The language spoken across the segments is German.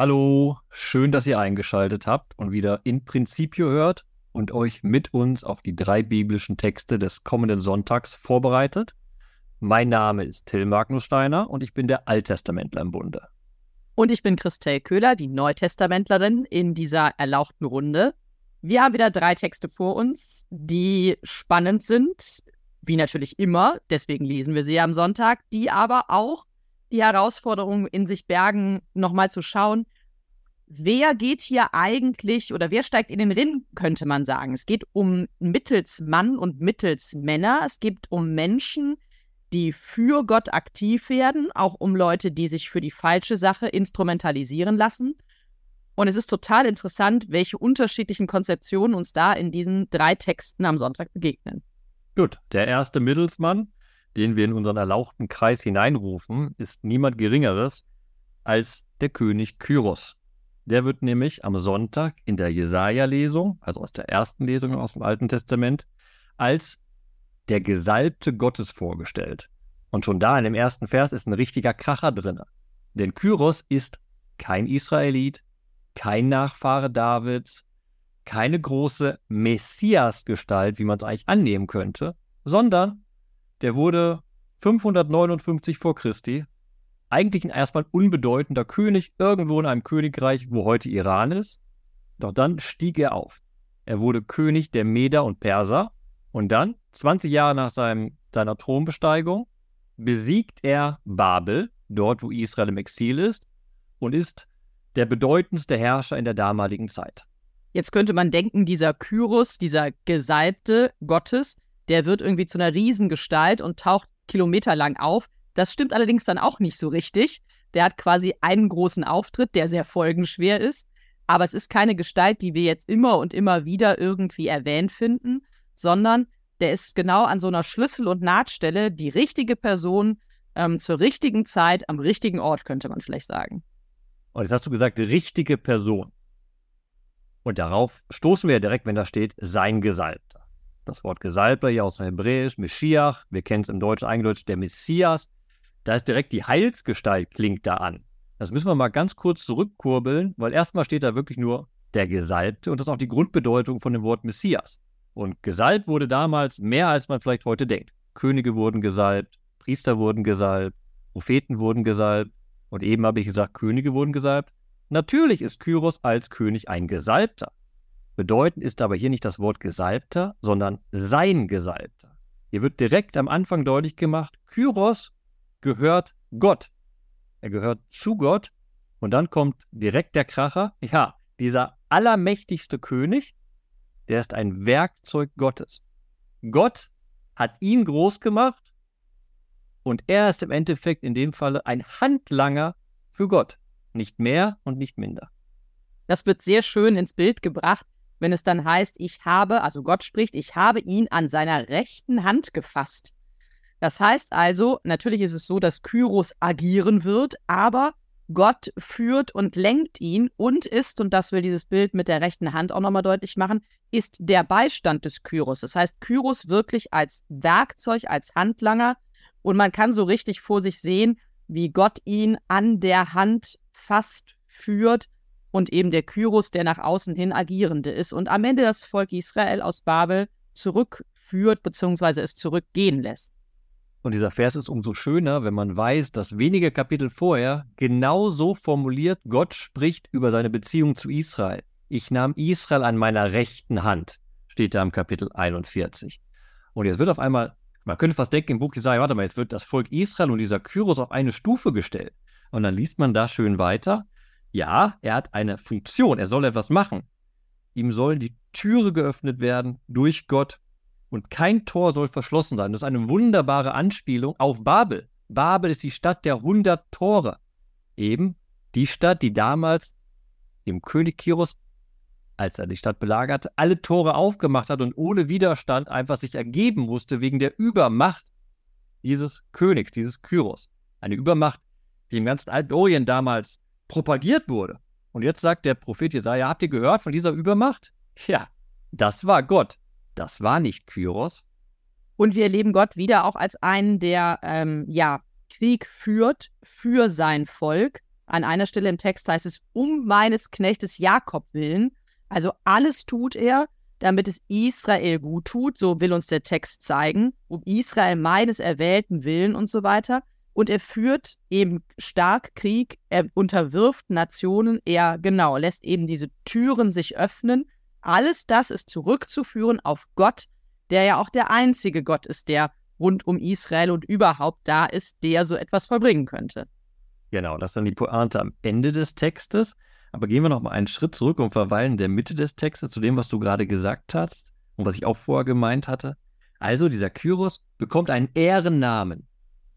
Hallo, schön, dass ihr eingeschaltet habt und wieder in Principio hört und euch mit uns auf die drei biblischen Texte des kommenden Sonntags vorbereitet. Mein Name ist Till Magnus Steiner und ich bin der Alttestamentler im Bunde. Und ich bin Christel Köhler, die Neutestamentlerin in dieser erlauchten Runde. Wir haben wieder drei Texte vor uns, die spannend sind, wie natürlich immer, deswegen lesen wir sie am Sonntag, die aber auch die Herausforderung in sich bergen, nochmal zu schauen, wer geht hier eigentlich oder wer steigt in den Ring, könnte man sagen. Es geht um Mittelsmann und Mittelsmänner. Es geht um Menschen, die für Gott aktiv werden, auch um Leute, die sich für die falsche Sache instrumentalisieren lassen. Und es ist total interessant, welche unterschiedlichen Konzeptionen uns da in diesen drei Texten am Sonntag begegnen. Gut, der erste Mittelsmann den wir in unseren erlauchten Kreis hineinrufen, ist niemand Geringeres als der König Kyros. Der wird nämlich am Sonntag in der Jesaja-Lesung, also aus der ersten Lesung aus dem Alten Testament, als der Gesalbte Gottes vorgestellt. Und schon da in dem ersten Vers ist ein richtiger Kracher drin. Denn Kyros ist kein Israelit, kein Nachfahre Davids, keine große Messias-Gestalt, wie man es eigentlich annehmen könnte, sondern der wurde 559 vor Christi eigentlich ein erstmal unbedeutender König irgendwo in einem Königreich, wo heute Iran ist. Doch dann stieg er auf. Er wurde König der Meder und Perser und dann, 20 Jahre nach seinem, seiner Thronbesteigung, besiegt er Babel, dort wo Israel im Exil ist, und ist der bedeutendste Herrscher in der damaligen Zeit. Jetzt könnte man denken, dieser Kyros, dieser Gesalbte Gottes, der wird irgendwie zu einer Riesengestalt und taucht kilometerlang auf. Das stimmt allerdings dann auch nicht so richtig. Der hat quasi einen großen Auftritt, der sehr folgenschwer ist. Aber es ist keine Gestalt, die wir jetzt immer und immer wieder irgendwie erwähnt finden, sondern der ist genau an so einer Schlüssel- und Nahtstelle die richtige Person ähm, zur richtigen Zeit am richtigen Ort, könnte man vielleicht sagen. Und jetzt hast du gesagt, richtige Person. Und darauf stoßen wir ja direkt, wenn da steht, sein Gesalbter. Das Wort Gesalbter hier aus dem Hebräisch, Meschiach, wir kennen es im Deutschen eingedeutscht, der Messias. Da ist direkt die Heilsgestalt, klingt da an. Das müssen wir mal ganz kurz zurückkurbeln, weil erstmal steht da wirklich nur der Gesalbte und das ist auch die Grundbedeutung von dem Wort Messias. Und gesalbt wurde damals mehr, als man vielleicht heute denkt. Könige wurden gesalbt, Priester wurden gesalbt, Propheten wurden gesalbt und eben habe ich gesagt, Könige wurden gesalbt. Natürlich ist Kyros als König ein Gesalbter. Bedeutend ist aber hier nicht das Wort Gesalbter, sondern sein Gesalbter. Hier wird direkt am Anfang deutlich gemacht, Kyros gehört Gott. Er gehört zu Gott. Und dann kommt direkt der Kracher. Ja, dieser allermächtigste König, der ist ein Werkzeug Gottes. Gott hat ihn groß gemacht und er ist im Endeffekt in dem Falle ein Handlanger für Gott. Nicht mehr und nicht minder. Das wird sehr schön ins Bild gebracht, wenn es dann heißt, ich habe, also Gott spricht, ich habe ihn an seiner rechten Hand gefasst. Das heißt also, natürlich ist es so, dass Kyros agieren wird, aber Gott führt und lenkt ihn und ist, und das will dieses Bild mit der rechten Hand auch nochmal deutlich machen, ist der Beistand des Kyros. Das heißt, Kyros wirklich als Werkzeug, als Handlanger und man kann so richtig vor sich sehen, wie Gott ihn an der Hand fast führt und eben der Kyros, der nach außen hin agierende ist und am Ende das Volk Israel aus Babel zurückführt bzw. es zurückgehen lässt. Und dieser Vers ist umso schöner, wenn man weiß, dass wenige Kapitel vorher genau so formuliert Gott spricht über seine Beziehung zu Israel. Ich nahm Israel an meiner rechten Hand, steht da im Kapitel 41. Und jetzt wird auf einmal, man könnte fast denken im Buch Jesaja, warte mal, jetzt wird das Volk Israel und dieser Kyros auf eine Stufe gestellt. Und dann liest man da schön weiter. Ja, er hat eine Funktion, er soll etwas machen. Ihm sollen die Türe geöffnet werden durch Gott und kein Tor soll verschlossen sein. Das ist eine wunderbare Anspielung auf Babel. Babel ist die Stadt der 100 Tore. Eben die Stadt, die damals dem König Kiros, als er die Stadt belagerte, alle Tore aufgemacht hat und ohne Widerstand einfach sich ergeben musste wegen der Übermacht dieses Königs, dieses Kyros. Eine Übermacht, die im ganzen alten Orient damals propagiert wurde. Und jetzt sagt der Prophet Jesaja, habt ihr gehört von dieser Übermacht? Ja, das war Gott. Das war nicht Kyros. Und wir erleben Gott wieder auch als einen, der ähm, ja Krieg führt für sein Volk. An einer Stelle im Text heißt es, um meines Knechtes Jakob willen. Also alles tut er, damit es Israel gut tut, so will uns der Text zeigen, um Israel meines Erwählten willen und so weiter. Und er führt eben stark Krieg, er unterwirft Nationen, er genau lässt eben diese Türen sich öffnen. Alles das ist zurückzuführen auf Gott, der ja auch der einzige Gott ist, der rund um Israel und überhaupt da ist, der so etwas vollbringen könnte. Genau, das ist dann die Pointe am Ende des Textes. Aber gehen wir noch mal einen Schritt zurück und verweilen in der Mitte des Textes zu dem, was du gerade gesagt hast und was ich auch vorher gemeint hatte. Also dieser Kyros bekommt einen Ehrennamen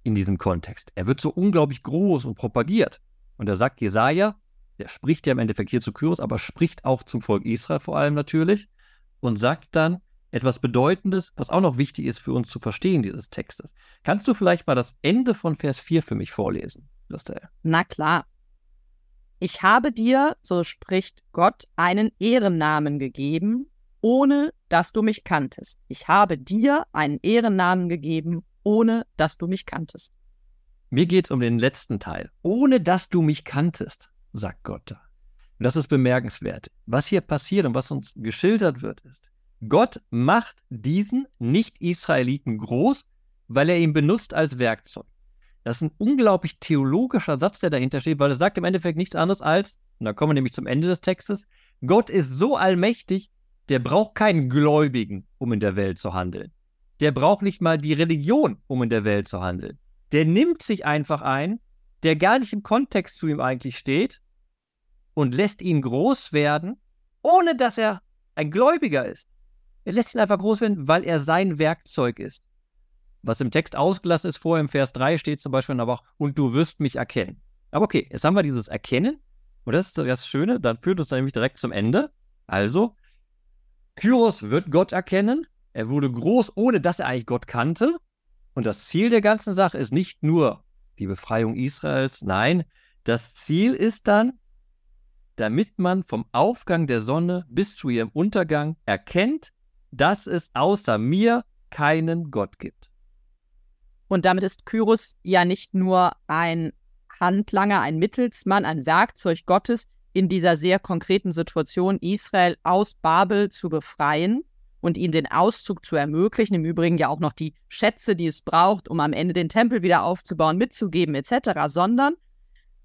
in diesem Kontext. Er wird so unglaublich groß und propagiert. Und da sagt Jesaja, der spricht ja im Endeffekt hier zu Kyros, aber spricht auch zum Volk Israel vor allem natürlich und sagt dann etwas Bedeutendes, was auch noch wichtig ist für uns zu verstehen dieses Textes. Kannst du vielleicht mal das Ende von Vers 4 für mich vorlesen? Christel. Na klar. Ich habe dir, so spricht Gott, einen Ehrennamen gegeben, ohne dass du mich kanntest. Ich habe dir einen Ehrennamen gegeben, ohne dass du mich kanntest. Mir geht es um den letzten Teil. Ohne dass du mich kanntest, sagt Gott da. Und das ist bemerkenswert. Was hier passiert und was uns geschildert wird, ist, Gott macht diesen Nicht-Israeliten groß, weil er ihn benutzt als Werkzeug. Das ist ein unglaublich theologischer Satz, der dahinter steht, weil es sagt im Endeffekt nichts anderes als, und da kommen wir nämlich zum Ende des Textes, Gott ist so allmächtig, der braucht keinen Gläubigen, um in der Welt zu handeln. Der braucht nicht mal die Religion, um in der Welt zu handeln. Der nimmt sich einfach ein, der gar nicht im Kontext zu ihm eigentlich steht und lässt ihn groß werden, ohne dass er ein Gläubiger ist. Er lässt ihn einfach groß werden, weil er sein Werkzeug ist. Was im Text ausgelassen ist, vorher im Vers 3 steht zum Beispiel aber auch, und du wirst mich erkennen. Aber okay, jetzt haben wir dieses Erkennen. Und das ist das Schöne, dann führt uns dann nämlich direkt zum Ende. Also, Kyros wird Gott erkennen. Er wurde groß, ohne dass er eigentlich Gott kannte. Und das Ziel der ganzen Sache ist nicht nur die Befreiung Israels, nein, das Ziel ist dann, damit man vom Aufgang der Sonne bis zu ihrem Untergang erkennt, dass es außer mir keinen Gott gibt. Und damit ist Kyros ja nicht nur ein Handlanger, ein Mittelsmann, ein Werkzeug Gottes in dieser sehr konkreten Situation, Israel aus Babel zu befreien und ihnen den Auszug zu ermöglichen, im Übrigen ja auch noch die Schätze, die es braucht, um am Ende den Tempel wieder aufzubauen, mitzugeben etc., sondern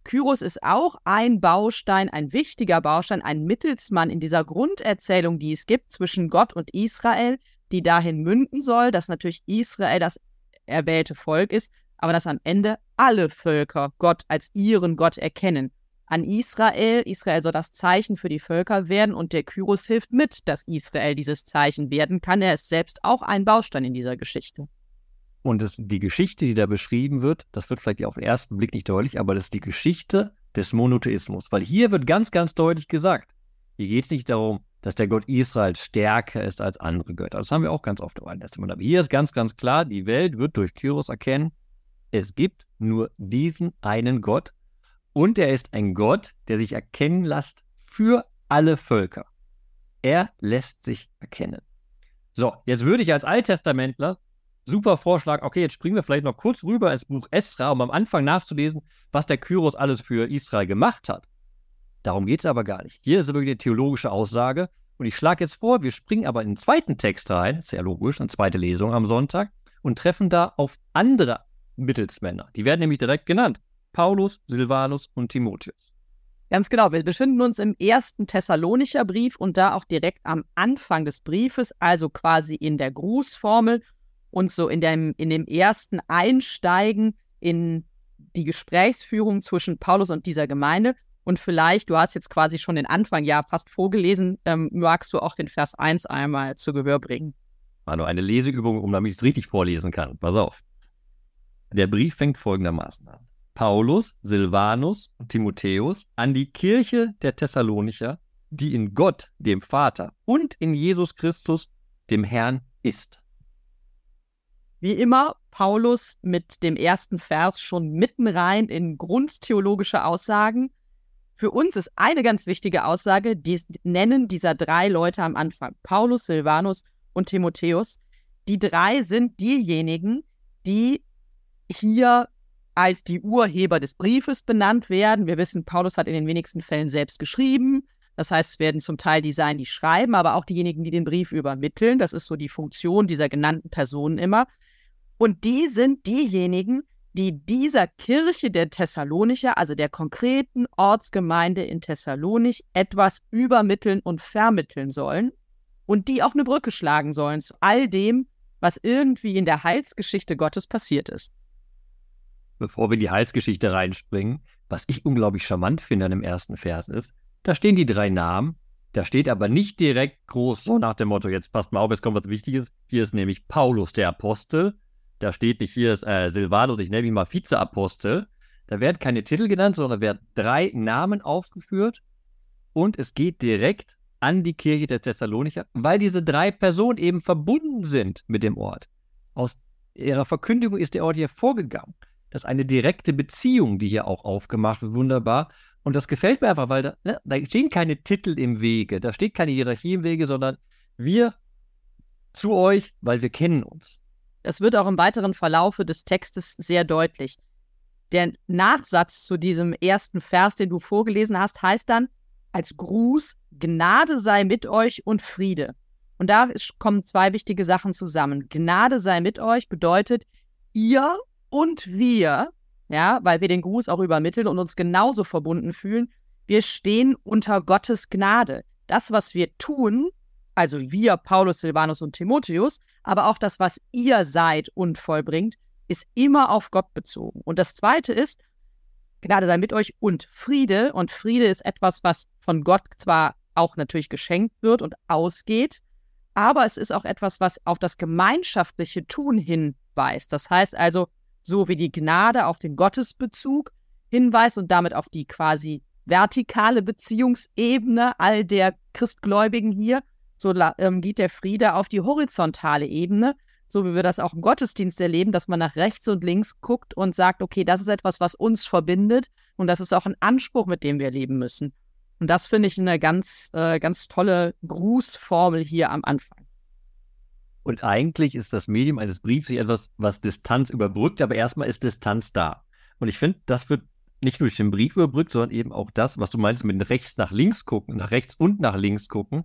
Kyros ist auch ein Baustein, ein wichtiger Baustein, ein Mittelsmann in dieser Grunderzählung, die es gibt zwischen Gott und Israel, die dahin münden soll, dass natürlich Israel das erwählte Volk ist, aber dass am Ende alle Völker Gott als ihren Gott erkennen. An Israel, Israel soll das Zeichen für die Völker werden und der Kyros hilft mit, dass Israel dieses Zeichen werden kann. Er ist selbst auch ein Baustein in dieser Geschichte. Und das, die Geschichte, die da beschrieben wird, das wird vielleicht auf den ersten Blick nicht deutlich, aber das ist die Geschichte des Monotheismus. Weil hier wird ganz, ganz deutlich gesagt, hier geht es nicht darum, dass der Gott Israel stärker ist als andere Götter. Das haben wir auch ganz oft im Alten Testament. Aber hier ist ganz, ganz klar, die Welt wird durch Kyros erkennen, es gibt nur diesen einen Gott und er ist ein Gott, der sich erkennen lässt für alle Völker. Er lässt sich erkennen. So, jetzt würde ich als Alttestamentler super Vorschlag, okay, jetzt springen wir vielleicht noch kurz rüber ins Buch Esra, um am Anfang nachzulesen, was der Kyros alles für Israel gemacht hat. Darum geht es aber gar nicht. Hier ist wirklich eine theologische Aussage. Und ich schlage jetzt vor, wir springen aber in den zweiten Text rein, sehr logisch, eine zweite Lesung am Sonntag, und treffen da auf andere Mittelsmänner. Die werden nämlich direkt genannt. Paulus, Silvanus und Timotheus. Ganz genau. Wir befinden uns im ersten Thessalonicher Brief und da auch direkt am Anfang des Briefes, also quasi in der Grußformel und so in dem, in dem ersten Einsteigen in die Gesprächsführung zwischen Paulus und dieser Gemeinde. Und vielleicht, du hast jetzt quasi schon den Anfang ja fast vorgelesen, ähm, magst du auch den Vers 1 einmal zu Gehör bringen. War nur eine Leseübung, um damit ich es richtig vorlesen kann. Pass auf. Der Brief fängt folgendermaßen an. Paulus, Silvanus und Timotheus an die Kirche der Thessalonicher, die in Gott, dem Vater und in Jesus Christus, dem Herrn, ist. Wie immer, Paulus mit dem ersten Vers schon mitten rein in grundtheologische Aussagen für uns ist eine ganz wichtige Aussage, die nennen dieser drei Leute am Anfang, Paulus, Silvanus und Timotheus. Die drei sind diejenigen, die hier als die Urheber des Briefes benannt werden. Wir wissen, Paulus hat in den wenigsten Fällen selbst geschrieben. Das heißt, es werden zum Teil die sein, die schreiben, aber auch diejenigen, die den Brief übermitteln. Das ist so die Funktion dieser genannten Personen immer. Und die sind diejenigen, die dieser Kirche der Thessalonicher, also der konkreten Ortsgemeinde in Thessalonich, etwas übermitteln und vermitteln sollen und die auch eine Brücke schlagen sollen zu all dem, was irgendwie in der Heilsgeschichte Gottes passiert ist. Bevor wir in die Heilsgeschichte reinspringen, was ich unglaublich charmant finde an dem ersten Vers ist, da stehen die drei Namen. Da steht aber nicht direkt groß so nach dem Motto, jetzt passt mal auf, jetzt kommt was Wichtiges. Hier ist nämlich Paulus der Apostel. Da steht nicht, hier ist äh, Silvanus, ich nenne ihn mal Vizeapostel. Da werden keine Titel genannt, sondern werden drei Namen aufgeführt. Und es geht direkt an die Kirche der Thessalonicher, weil diese drei Personen eben verbunden sind mit dem Ort. Aus ihrer Verkündigung ist der Ort hier vorgegangen. Das ist eine direkte Beziehung, die hier auch aufgemacht wird, wunderbar. Und das gefällt mir einfach, weil da, ne, da stehen keine Titel im Wege, da steht keine Hierarchie im Wege, sondern wir zu euch, weil wir kennen uns. Das wird auch im weiteren Verlaufe des Textes sehr deutlich. Der Nachsatz zu diesem ersten Vers, den du vorgelesen hast, heißt dann als Gruß, Gnade sei mit euch und Friede. Und da kommen zwei wichtige Sachen zusammen. Gnade sei mit euch bedeutet, ihr und wir ja, weil wir den Gruß auch übermitteln und uns genauso verbunden fühlen. Wir stehen unter Gottes Gnade. Das, was wir tun, also wir, Paulus, Silvanus und Timotheus, aber auch das, was ihr seid und vollbringt, ist immer auf Gott bezogen. Und das Zweite ist, Gnade sei mit euch und Friede. Und Friede ist etwas, was von Gott zwar auch natürlich geschenkt wird und ausgeht, aber es ist auch etwas, was auf das gemeinschaftliche Tun hinweist. Das heißt also, so wie die Gnade auf den Gottesbezug hinweist und damit auf die quasi vertikale Beziehungsebene all der Christgläubigen hier, so ähm, geht der Friede auf die horizontale Ebene, so wie wir das auch im Gottesdienst erleben, dass man nach rechts und links guckt und sagt, okay, das ist etwas, was uns verbindet und das ist auch ein Anspruch, mit dem wir leben müssen. Und das finde ich eine ganz, äh, ganz tolle Grußformel hier am Anfang. Und eigentlich ist das Medium eines Briefs etwas, was Distanz überbrückt, aber erstmal ist Distanz da. Und ich finde, das wird nicht nur durch den Brief überbrückt, sondern eben auch das, was du meinst mit rechts nach links gucken, nach rechts und nach links gucken.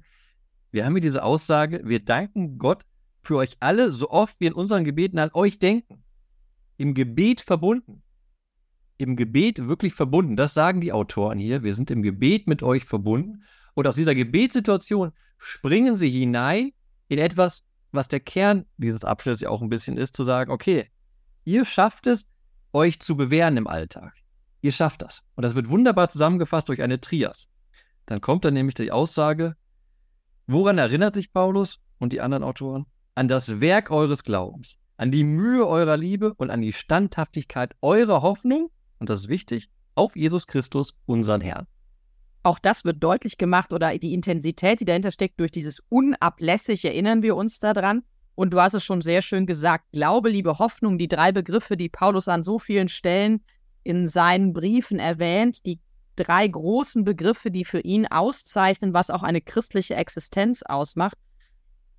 Wir haben hier diese Aussage, wir danken Gott für euch alle, so oft wir in unseren Gebeten an euch denken. Im Gebet verbunden. Im Gebet wirklich verbunden. Das sagen die Autoren hier. Wir sind im Gebet mit euch verbunden. Und aus dieser Gebetssituation springen sie hinein in etwas, was der Kern dieses Abschnitts ja auch ein bisschen ist, zu sagen, okay, ihr schafft es, euch zu bewähren im Alltag. Ihr schafft das. Und das wird wunderbar zusammengefasst durch eine Trias. Dann kommt dann nämlich die Aussage, woran erinnert sich Paulus und die anderen Autoren? An das Werk eures Glaubens, an die Mühe eurer Liebe und an die Standhaftigkeit eurer Hoffnung, und das ist wichtig, auf Jesus Christus, unseren Herrn. Auch das wird deutlich gemacht oder die Intensität, die dahinter steckt, durch dieses unablässig erinnern wir uns daran. Und du hast es schon sehr schön gesagt, Glaube, Liebe, Hoffnung, die drei Begriffe, die Paulus an so vielen Stellen in seinen Briefen erwähnt, die drei großen Begriffe, die für ihn auszeichnen, was auch eine christliche Existenz ausmacht.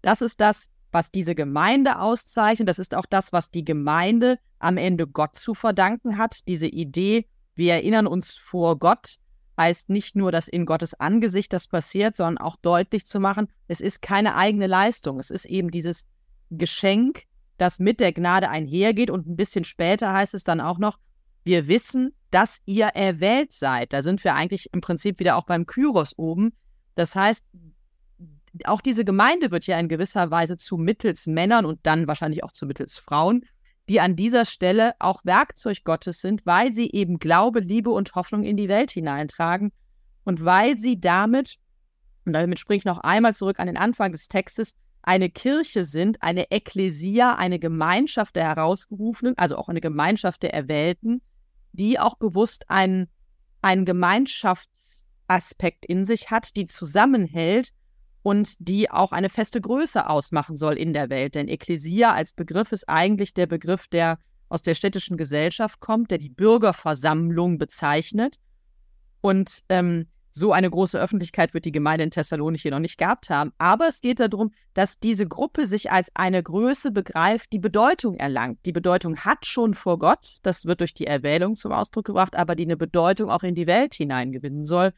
Das ist das, was diese Gemeinde auszeichnet. Das ist auch das, was die Gemeinde am Ende Gott zu verdanken hat. Diese Idee, wir erinnern uns vor Gott heißt nicht nur, dass in Gottes Angesicht das passiert, sondern auch deutlich zu machen, es ist keine eigene Leistung. Es ist eben dieses Geschenk, das mit der Gnade einhergeht. Und ein bisschen später heißt es dann auch noch, wir wissen, dass ihr erwählt seid. Da sind wir eigentlich im Prinzip wieder auch beim Kyros oben. Das heißt, auch diese Gemeinde wird ja in gewisser Weise zu mittels Männern und dann wahrscheinlich auch zu mittels Frauen die an dieser Stelle auch Werkzeug Gottes sind, weil sie eben Glaube, Liebe und Hoffnung in die Welt hineintragen und weil sie damit, und damit springe ich noch einmal zurück an den Anfang des Textes, eine Kirche sind, eine Ekklesia, eine Gemeinschaft der Herausgerufenen, also auch eine Gemeinschaft der Erwählten, die auch bewusst einen, einen Gemeinschaftsaspekt in sich hat, die zusammenhält und die auch eine feste Größe ausmachen soll in der Welt. Denn Ekklesia als Begriff ist eigentlich der Begriff, der aus der städtischen Gesellschaft kommt, der die Bürgerversammlung bezeichnet. Und ähm, so eine große Öffentlichkeit wird die Gemeinde in Thessalonich noch nicht gehabt haben. Aber es geht darum, dass diese Gruppe sich als eine Größe begreift, die Bedeutung erlangt. Die Bedeutung hat schon vor Gott, das wird durch die Erwählung zum Ausdruck gebracht, aber die eine Bedeutung auch in die Welt hineingewinnen soll.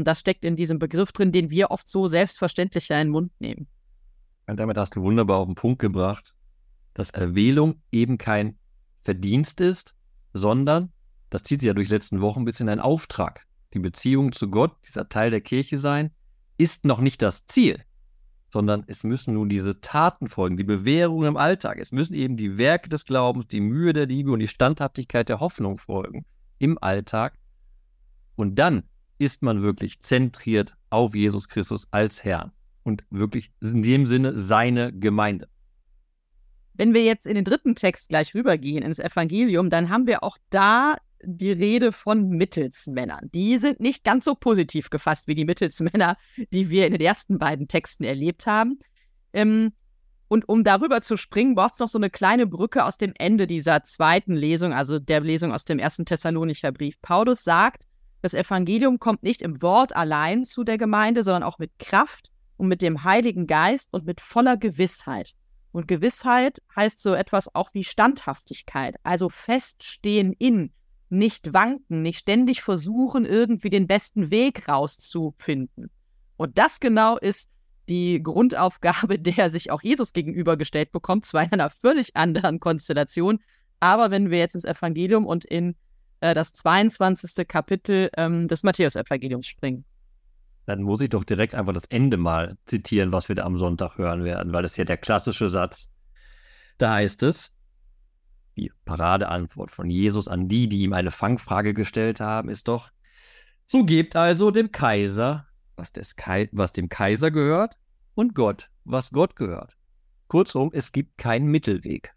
Und das steckt in diesem Begriff drin, den wir oft so selbstverständlich in den Mund nehmen. Und damit hast du wunderbar auf den Punkt gebracht, dass Erwählung eben kein Verdienst ist, sondern, das zieht sich ja durch die letzten Wochen ein bisschen ein Auftrag die Beziehung zu Gott, dieser Teil der Kirche sein, ist noch nicht das Ziel, sondern es müssen nun diese Taten folgen, die Bewährung im Alltag. Es müssen eben die Werke des Glaubens, die Mühe der Liebe und die Standhaftigkeit der Hoffnung folgen im Alltag. Und dann ist man wirklich zentriert auf Jesus Christus als Herrn und wirklich in dem Sinne seine Gemeinde. Wenn wir jetzt in den dritten Text gleich rübergehen, ins Evangelium, dann haben wir auch da die Rede von Mittelsmännern. Die sind nicht ganz so positiv gefasst wie die Mittelsmänner, die wir in den ersten beiden Texten erlebt haben. Ähm, und um darüber zu springen, braucht es noch so eine kleine Brücke aus dem Ende dieser zweiten Lesung, also der Lesung aus dem ersten Thessalonicher Brief. Paulus sagt, das Evangelium kommt nicht im Wort allein zu der Gemeinde, sondern auch mit Kraft und mit dem Heiligen Geist und mit voller Gewissheit. Und Gewissheit heißt so etwas auch wie Standhaftigkeit, also feststehen in, nicht wanken, nicht ständig versuchen, irgendwie den besten Weg rauszufinden. Und das genau ist die Grundaufgabe, der sich auch Jesus gegenübergestellt bekommt, zwar in einer völlig anderen Konstellation. Aber wenn wir jetzt ins Evangelium und in äh, das 22. Kapitel ähm, des Matthäus-Evangeliums springen. Dann muss ich doch direkt einfach das Ende mal zitieren, was wir da am Sonntag hören werden, weil das ist ja der klassische Satz. Da heißt es, die Paradeantwort von Jesus an die, die ihm eine Fangfrage gestellt haben, ist doch, so gebt also dem Kaiser, was, des Kai was dem Kaiser gehört, und Gott, was Gott gehört. Kurzum, es gibt keinen Mittelweg.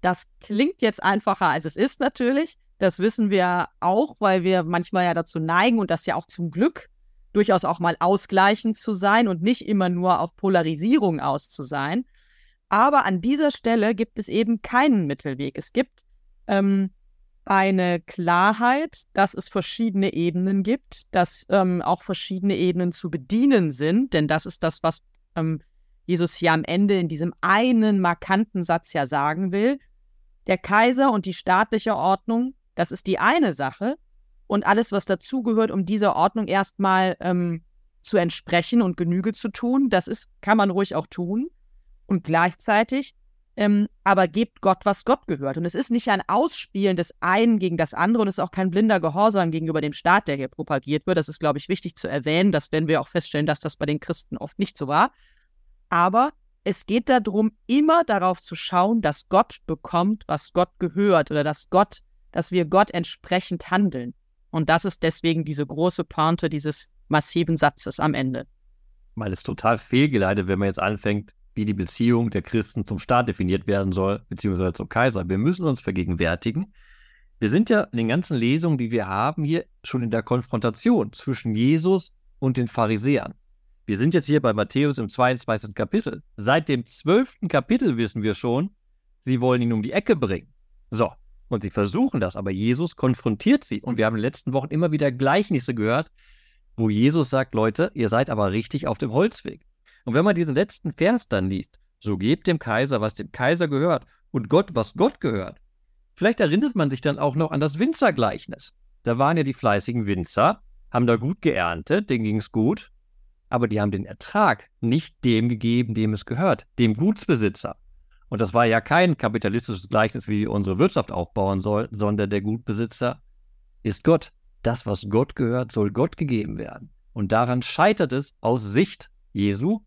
Das klingt jetzt einfacher, als es ist natürlich. Das wissen wir auch, weil wir manchmal ja dazu neigen und das ja auch zum Glück durchaus auch mal ausgleichend zu sein und nicht immer nur auf Polarisierung aus zu sein. Aber an dieser Stelle gibt es eben keinen Mittelweg. Es gibt ähm, eine Klarheit, dass es verschiedene Ebenen gibt, dass ähm, auch verschiedene Ebenen zu bedienen sind, denn das ist das, was ähm, Jesus hier am Ende in diesem einen markanten Satz ja sagen will. Der Kaiser und die staatliche Ordnung, das ist die eine Sache und alles, was dazugehört, um dieser Ordnung erstmal ähm, zu entsprechen und Genüge zu tun, das ist, kann man ruhig auch tun und gleichzeitig ähm, aber gebt Gott, was Gott gehört. Und es ist nicht ein Ausspielen des einen gegen das andere und es ist auch kein blinder Gehorsam gegenüber dem Staat, der hier propagiert wird. Das ist, glaube ich, wichtig zu erwähnen. Das werden wir auch feststellen, dass das bei den Christen oft nicht so war. Aber es geht darum, immer darauf zu schauen, dass Gott bekommt, was Gott gehört oder dass Gott, dass wir Gott entsprechend handeln. Und das ist deswegen diese große Pointe dieses massiven Satzes am Ende. Weil es total fehlgeleitet, wenn man jetzt anfängt, wie die Beziehung der Christen zum Staat definiert werden soll, beziehungsweise zum Kaiser. Wir müssen uns vergegenwärtigen, wir sind ja in den ganzen Lesungen, die wir haben, hier schon in der Konfrontation zwischen Jesus und den Pharisäern. Wir sind jetzt hier bei Matthäus im 22. Kapitel. Seit dem 12. Kapitel wissen wir schon, sie wollen ihn um die Ecke bringen. So, und sie versuchen das, aber Jesus konfrontiert sie. Und wir haben in den letzten Wochen immer wieder Gleichnisse gehört, wo Jesus sagt, Leute, ihr seid aber richtig auf dem Holzweg. Und wenn man diesen letzten Vers dann liest, so gebt dem Kaiser, was dem Kaiser gehört, und Gott, was Gott gehört. Vielleicht erinnert man sich dann auch noch an das Winzergleichnis. Da waren ja die fleißigen Winzer, haben da gut geerntet, denen ging es gut, aber die haben den Ertrag nicht dem gegeben, dem es gehört, dem Gutsbesitzer. Und das war ja kein kapitalistisches Gleichnis, wie wir unsere Wirtschaft aufbauen sollten, sondern der Gutbesitzer ist Gott. Das, was Gott gehört, soll Gott gegeben werden. Und daran scheitert es aus Sicht Jesu,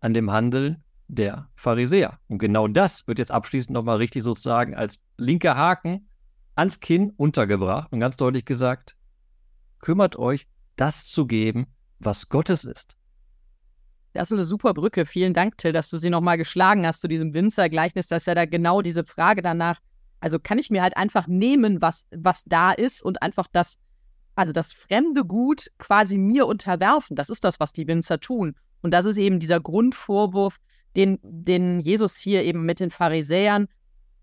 an dem Handeln der Pharisäer. Und genau das wird jetzt abschließend nochmal richtig sozusagen als linker Haken ans Kinn untergebracht und ganz deutlich gesagt, kümmert euch, das zu geben, was Gottes ist. Das ist eine super Brücke. Vielen Dank, Till, dass du sie nochmal geschlagen hast zu diesem Winzergleichnis. Das ist ja da genau diese Frage danach. Also kann ich mir halt einfach nehmen, was, was da ist und einfach das, also das fremde Gut quasi mir unterwerfen. Das ist das, was die Winzer tun. Und das ist eben dieser Grundvorwurf, den, den Jesus hier eben mit den Pharisäern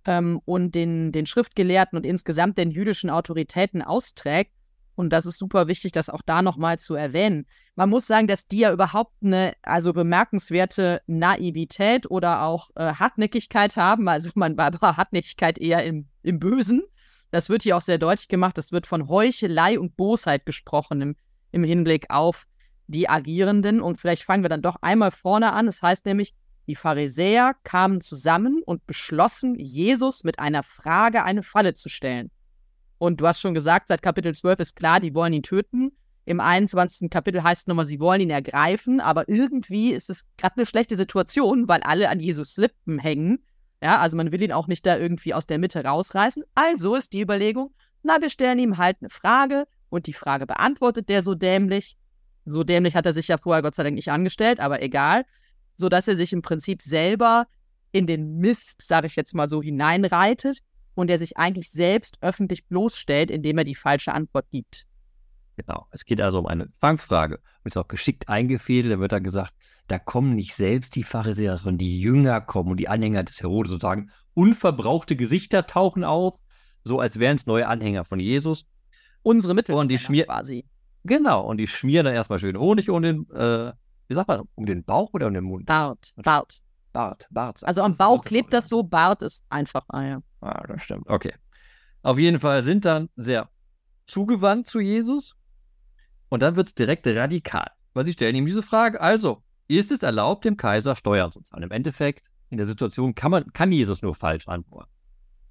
ähm, und den, den Schriftgelehrten und insgesamt den jüdischen Autoritäten austrägt. Und das ist super wichtig, das auch da nochmal zu erwähnen. Man muss sagen, dass die ja überhaupt eine also bemerkenswerte Naivität oder auch äh, Hartnäckigkeit haben. Also man war bei Hartnäckigkeit eher im, im Bösen. Das wird hier auch sehr deutlich gemacht. Es wird von Heuchelei und Bosheit gesprochen im, im Hinblick auf die Agierenden. Und vielleicht fangen wir dann doch einmal vorne an. Es das heißt nämlich, die Pharisäer kamen zusammen und beschlossen, Jesus mit einer Frage eine Falle zu stellen. Und du hast schon gesagt, seit Kapitel 12 ist klar, die wollen ihn töten. Im 21. Kapitel heißt es nochmal, sie wollen ihn ergreifen, aber irgendwie ist es gerade eine schlechte Situation, weil alle an Jesus Lippen hängen. Ja, also man will ihn auch nicht da irgendwie aus der Mitte rausreißen. Also ist die Überlegung, na, wir stellen ihm halt eine Frage und die Frage beantwortet der so dämlich. So dämlich hat er sich ja vorher Gott sei Dank nicht angestellt, aber egal sodass er sich im Prinzip selber in den Mist, sage ich jetzt mal so, hineinreitet und er sich eigentlich selbst öffentlich bloßstellt, indem er die falsche Antwort gibt. Genau. Es geht also um eine Fangfrage. Und ist auch geschickt eingefädelt. Da wird dann gesagt, da kommen nicht selbst die Pharisäer, sondern die Jünger kommen und die Anhänger des Herodes sozusagen. Unverbrauchte Gesichter tauchen auf, so als wären es neue Anhänger von Jesus. Unsere Mittel und die schmieren quasi. Genau. Und die schmieren dann erstmal schön Honig um den äh, wie sagt man, um den Bauch oder um den Mund? Bart. Bart. Bart, Bart. Also am Bauch klebt das so, Bart ist einfach, ah ja. Ah, das stimmt. Okay. Auf jeden Fall sind dann sehr zugewandt zu Jesus. Und dann wird es direkt radikal, weil sie stellen ihm diese Frage. Also, ist es erlaubt, dem Kaiser Steuern zu zahlen? Im Endeffekt, in der Situation kann, man, kann Jesus nur falsch antworten.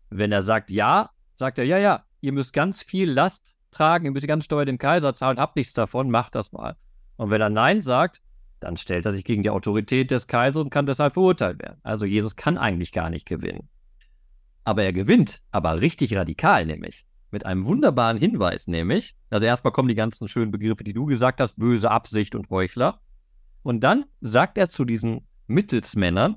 Wenn er sagt ja, sagt er, ja, ja, ihr müsst ganz viel Last tragen, ihr müsst die ganze Steuer dem Kaiser zahlen, habt nichts davon, macht das mal. Und wenn er nein sagt, dann stellt er sich gegen die Autorität des Kaisers und kann deshalb verurteilt werden. Also Jesus kann eigentlich gar nicht gewinnen. Aber er gewinnt, aber richtig radikal nämlich. Mit einem wunderbaren Hinweis nämlich. Also erstmal kommen die ganzen schönen Begriffe, die du gesagt hast, böse Absicht und Heuchler. Und dann sagt er zu diesen Mittelsmännern,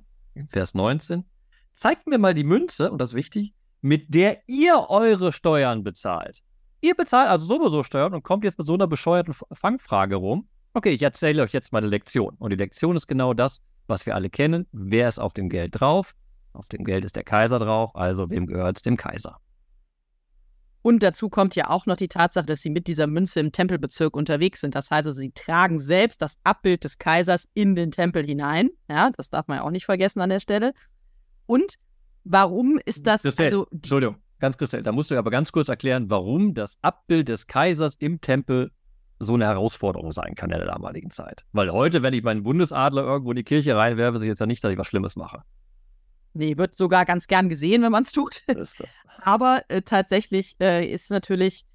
Vers 19, zeigt mir mal die Münze, und das ist wichtig, mit der ihr eure Steuern bezahlt. Ihr bezahlt also sowieso Steuern und kommt jetzt mit so einer bescheuerten Fangfrage rum okay, ich erzähle euch jetzt mal eine Lektion. Und die Lektion ist genau das, was wir alle kennen. Wer ist auf dem Geld drauf? Auf dem Geld ist der Kaiser drauf, also wem gehört es dem Kaiser? Und dazu kommt ja auch noch die Tatsache, dass sie mit dieser Münze im Tempelbezirk unterwegs sind. Das heißt, also, sie tragen selbst das Abbild des Kaisers in den Tempel hinein. Ja, das darf man ja auch nicht vergessen an der Stelle. Und warum ist das? Christel, also, Entschuldigung, ganz Christel, da musst du aber ganz kurz erklären, warum das Abbild des Kaisers im Tempel so eine Herausforderung sein kann in der damaligen Zeit. Weil heute, wenn ich meinen Bundesadler irgendwo in die Kirche reinwerfe, ist jetzt ja nicht, dass ich was Schlimmes mache. Nee, wird sogar ganz gern gesehen, wenn man es tut. Aber äh, tatsächlich äh, ist natürlich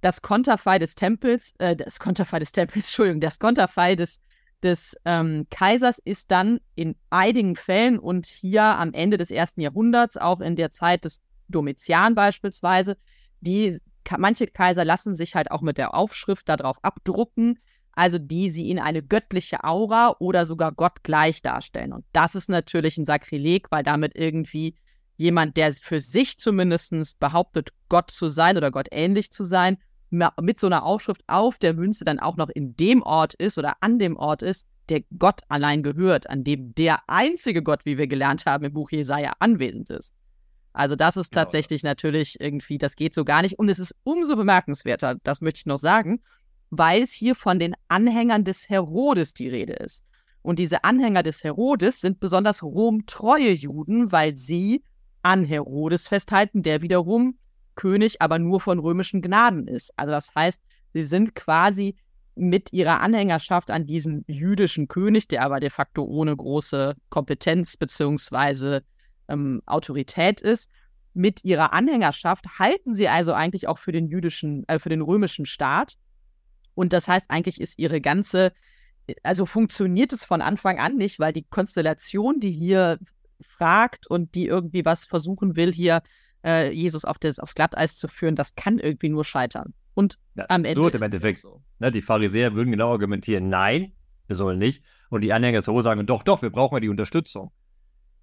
das Konterfei des Tempels, äh, das Konterfei des Tempels, Entschuldigung, das Konterfei des, des ähm, Kaisers ist dann in einigen Fällen und hier am Ende des ersten Jahrhunderts, auch in der Zeit des Domitian beispielsweise, die manche Kaiser lassen sich halt auch mit der Aufschrift darauf abdrucken, also die sie in eine göttliche Aura oder sogar Gott gleich darstellen. Und das ist natürlich ein Sakrileg, weil damit irgendwie jemand, der für sich zumindest behauptet, Gott zu sein oder Gott ähnlich zu sein, mit so einer Aufschrift auf der Münze dann auch noch in dem Ort ist oder an dem Ort ist, der Gott allein gehört, an dem der einzige Gott, wie wir gelernt haben im Buch Jesaja, anwesend ist. Also das ist genau. tatsächlich natürlich irgendwie, das geht so gar nicht. Und es ist umso bemerkenswerter, das möchte ich noch sagen, weil es hier von den Anhängern des Herodes die Rede ist. Und diese Anhänger des Herodes sind besonders romtreue Juden, weil sie an Herodes festhalten, der wiederum König, aber nur von römischen Gnaden ist. Also das heißt, sie sind quasi mit ihrer Anhängerschaft an diesen jüdischen König, der aber de facto ohne große Kompetenz beziehungsweise ähm, Autorität ist, mit ihrer Anhängerschaft halten sie also eigentlich auch für den jüdischen, äh, für den römischen Staat. Und das heißt, eigentlich ist ihre ganze, also funktioniert es von Anfang an nicht, weil die Konstellation, die hier fragt und die irgendwie was versuchen will, hier äh, Jesus auf das, aufs Glatteis zu führen, das kann irgendwie nur scheitern. Und ja, am Ende. So im Endeffekt so. Ne, die Pharisäer würden genau argumentieren, nein, wir sollen nicht. Und die Anhänger so sagen, doch, doch, wir brauchen ja die Unterstützung.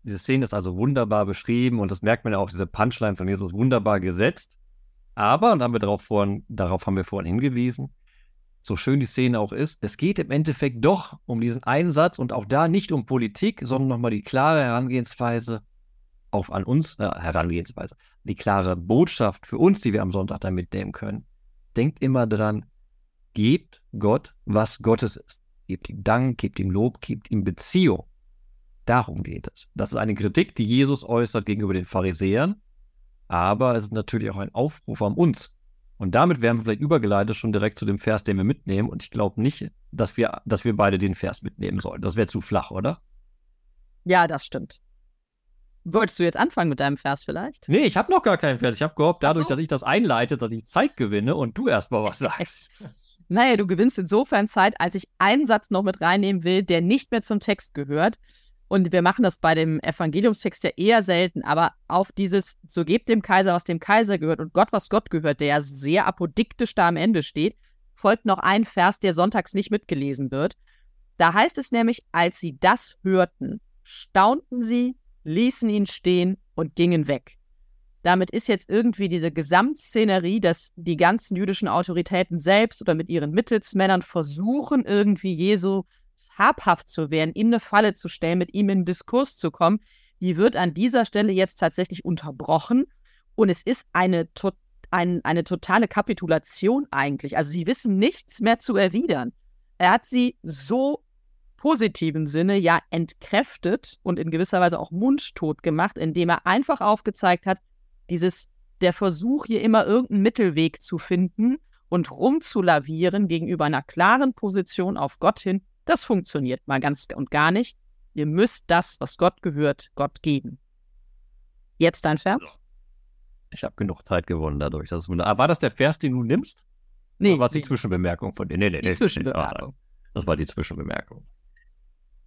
Diese Szene ist also wunderbar beschrieben und das merkt man ja auch, diese Punchline von Jesus wunderbar gesetzt. Aber, und haben wir darauf, vorhin, darauf haben wir vorhin hingewiesen, so schön die Szene auch ist, es geht im Endeffekt doch um diesen Einsatz und auch da nicht um Politik, sondern nochmal die klare Herangehensweise auf an uns, äh, Herangehensweise, die klare Botschaft für uns, die wir am Sonntag da mitnehmen können. denkt immer dran, gebt Gott, was Gottes ist. Gebt ihm Dank, gebt ihm Lob, gebt ihm Beziehung. Darum geht es. Das ist eine Kritik, die Jesus äußert gegenüber den Pharisäern, aber es ist natürlich auch ein Aufruf an uns. Und damit wären wir vielleicht übergeleitet schon direkt zu dem Vers, den wir mitnehmen. Und ich glaube nicht, dass wir, dass wir beide den Vers mitnehmen sollen. Das wäre zu flach, oder? Ja, das stimmt. Wolltest du jetzt anfangen mit deinem Vers vielleicht? Nee, ich habe noch gar keinen Vers. Ich habe gehofft, dadurch, so. dass ich das einleite, dass ich Zeit gewinne und du erstmal was sagst. Naja, du gewinnst insofern Zeit, als ich einen Satz noch mit reinnehmen will, der nicht mehr zum Text gehört. Und wir machen das bei dem Evangeliumstext ja eher selten, aber auf dieses, so gebt dem Kaiser, was dem Kaiser gehört und Gott, was Gott gehört, der ja sehr apodiktisch da am Ende steht, folgt noch ein Vers, der sonntags nicht mitgelesen wird. Da heißt es nämlich, als sie das hörten, staunten sie, ließen ihn stehen und gingen weg. Damit ist jetzt irgendwie diese Gesamtszenerie, dass die ganzen jüdischen Autoritäten selbst oder mit ihren Mittelsmännern versuchen, irgendwie Jesu habhaft zu werden, ihm eine Falle zu stellen, mit ihm in Diskurs zu kommen, die wird an dieser Stelle jetzt tatsächlich unterbrochen. Und es ist eine, to ein, eine totale Kapitulation eigentlich. Also sie wissen nichts mehr zu erwidern. Er hat sie so positiven Sinne ja entkräftet und in gewisser Weise auch mundtot gemacht, indem er einfach aufgezeigt hat, dieses, der Versuch, hier immer irgendeinen Mittelweg zu finden und rumzulavieren gegenüber einer klaren Position auf Gott hin, das funktioniert mal ganz und gar nicht. Ihr müsst das, was Gott gehört, Gott geben. Jetzt dein Vers? Ich habe genug Zeit gewonnen dadurch. Das Aber war das der Vers, den du nimmst? Nee. Oder war es nee. die Zwischenbemerkung von dir? Nee, nee, die nee. Zwischenbemerkung. Das war die Zwischenbemerkung.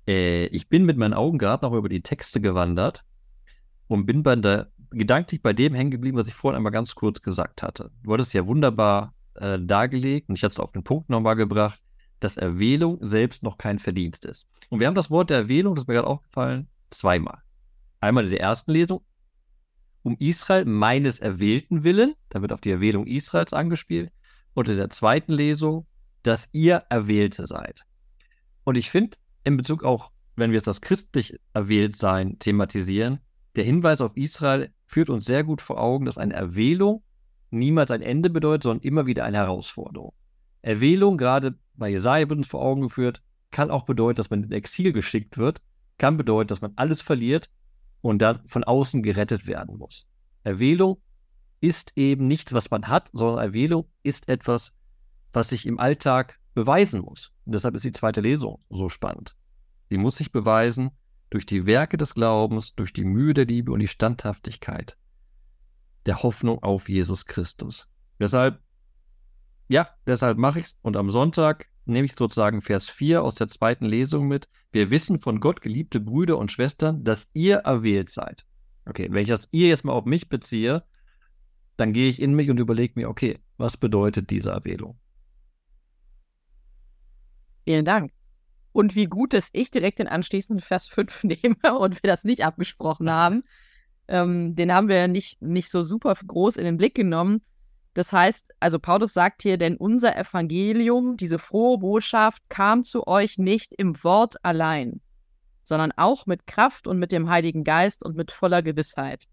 Äh, ich bin mit meinen Augen gerade noch über die Texte gewandert und bin bei der, gedanklich bei dem hängen geblieben, was ich vorhin einmal ganz kurz gesagt hatte. Du hattest ja wunderbar äh, dargelegt und ich hatte es auf den Punkt nochmal gebracht, dass Erwählung selbst noch kein Verdienst ist. Und wir haben das Wort der Erwählung, das ist mir gerade aufgefallen, zweimal. Einmal in der ersten Lesung, um Israel meines Erwählten willen, da wird auf die Erwählung Israels angespielt, und in der zweiten Lesung, dass ihr Erwählte seid. Und ich finde, in Bezug auch, wenn wir jetzt das christlich erwählt sein thematisieren, der Hinweis auf Israel führt uns sehr gut vor Augen, dass eine Erwählung niemals ein Ende bedeutet, sondern immer wieder eine Herausforderung. Erwählung, gerade bei Jesaja wird uns vor Augen geführt, kann auch bedeuten, dass man in Exil geschickt wird, kann bedeuten, dass man alles verliert und dann von außen gerettet werden muss. Erwählung ist eben nichts, was man hat, sondern Erwählung ist etwas, was sich im Alltag beweisen muss. Und deshalb ist die zweite Lesung so spannend. Sie muss sich beweisen durch die Werke des Glaubens, durch die Mühe der Liebe und die Standhaftigkeit der Hoffnung auf Jesus Christus. Deshalb, ja, deshalb mache ich es. Und am Sonntag nehme ich sozusagen Vers 4 aus der zweiten Lesung mit. Wir wissen von Gott, geliebte Brüder und Schwestern, dass ihr erwählt seid. Okay, wenn ich das ihr jetzt mal auf mich beziehe, dann gehe ich in mich und überlege mir, okay, was bedeutet diese Erwählung? Vielen Dank. Und wie gut, dass ich direkt den anschließenden Vers 5 nehme und wir das nicht abgesprochen haben. Ähm, den haben wir nicht, nicht so super groß in den Blick genommen. Das heißt, also Paulus sagt hier, denn unser Evangelium, diese frohe Botschaft, kam zu euch nicht im Wort allein, sondern auch mit Kraft und mit dem Heiligen Geist und mit voller Gewissheit.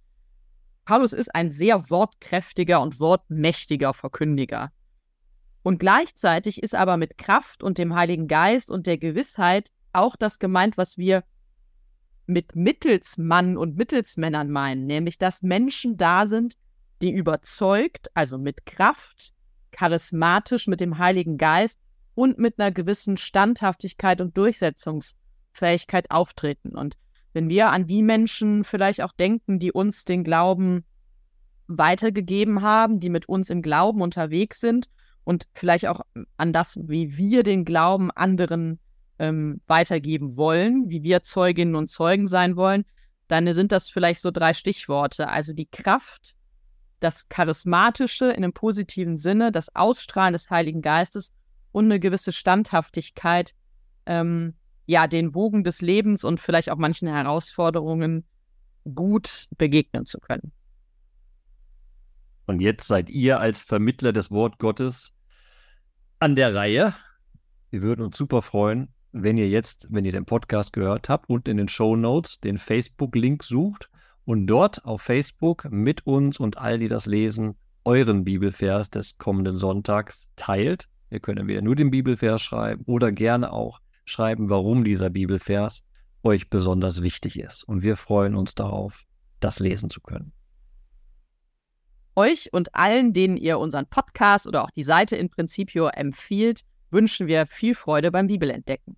Paulus ist ein sehr wortkräftiger und wortmächtiger Verkündiger. Und gleichzeitig ist aber mit Kraft und dem Heiligen Geist und der Gewissheit auch das gemeint, was wir mit Mittelsmann und Mittelsmännern meinen, nämlich dass Menschen da sind, die überzeugt, also mit Kraft, charismatisch mit dem Heiligen Geist und mit einer gewissen Standhaftigkeit und Durchsetzungsfähigkeit auftreten. Und wenn wir an die Menschen vielleicht auch denken, die uns den Glauben weitergegeben haben, die mit uns im Glauben unterwegs sind und vielleicht auch an das, wie wir den Glauben anderen ähm, weitergeben wollen, wie wir Zeuginnen und Zeugen sein wollen, dann sind das vielleicht so drei Stichworte. Also die Kraft, das Charismatische in einem positiven Sinne, das Ausstrahlen des Heiligen Geistes und eine gewisse Standhaftigkeit, ähm, ja, den Wogen des Lebens und vielleicht auch manchen Herausforderungen gut begegnen zu können. Und jetzt seid ihr als Vermittler des Wort Gottes an der Reihe. Wir würden uns super freuen, wenn ihr jetzt, wenn ihr den Podcast gehört habt und in den Show Notes den Facebook-Link sucht und dort auf Facebook mit uns und all die das lesen euren Bibelvers des kommenden Sonntags teilt. Ihr könnt entweder nur den Bibelvers schreiben oder gerne auch schreiben, warum dieser Bibelvers euch besonders wichtig ist. Und wir freuen uns darauf, das lesen zu können. Euch und allen, denen ihr unseren Podcast oder auch die Seite in Principio empfiehlt, wünschen wir viel Freude beim Bibelentdecken.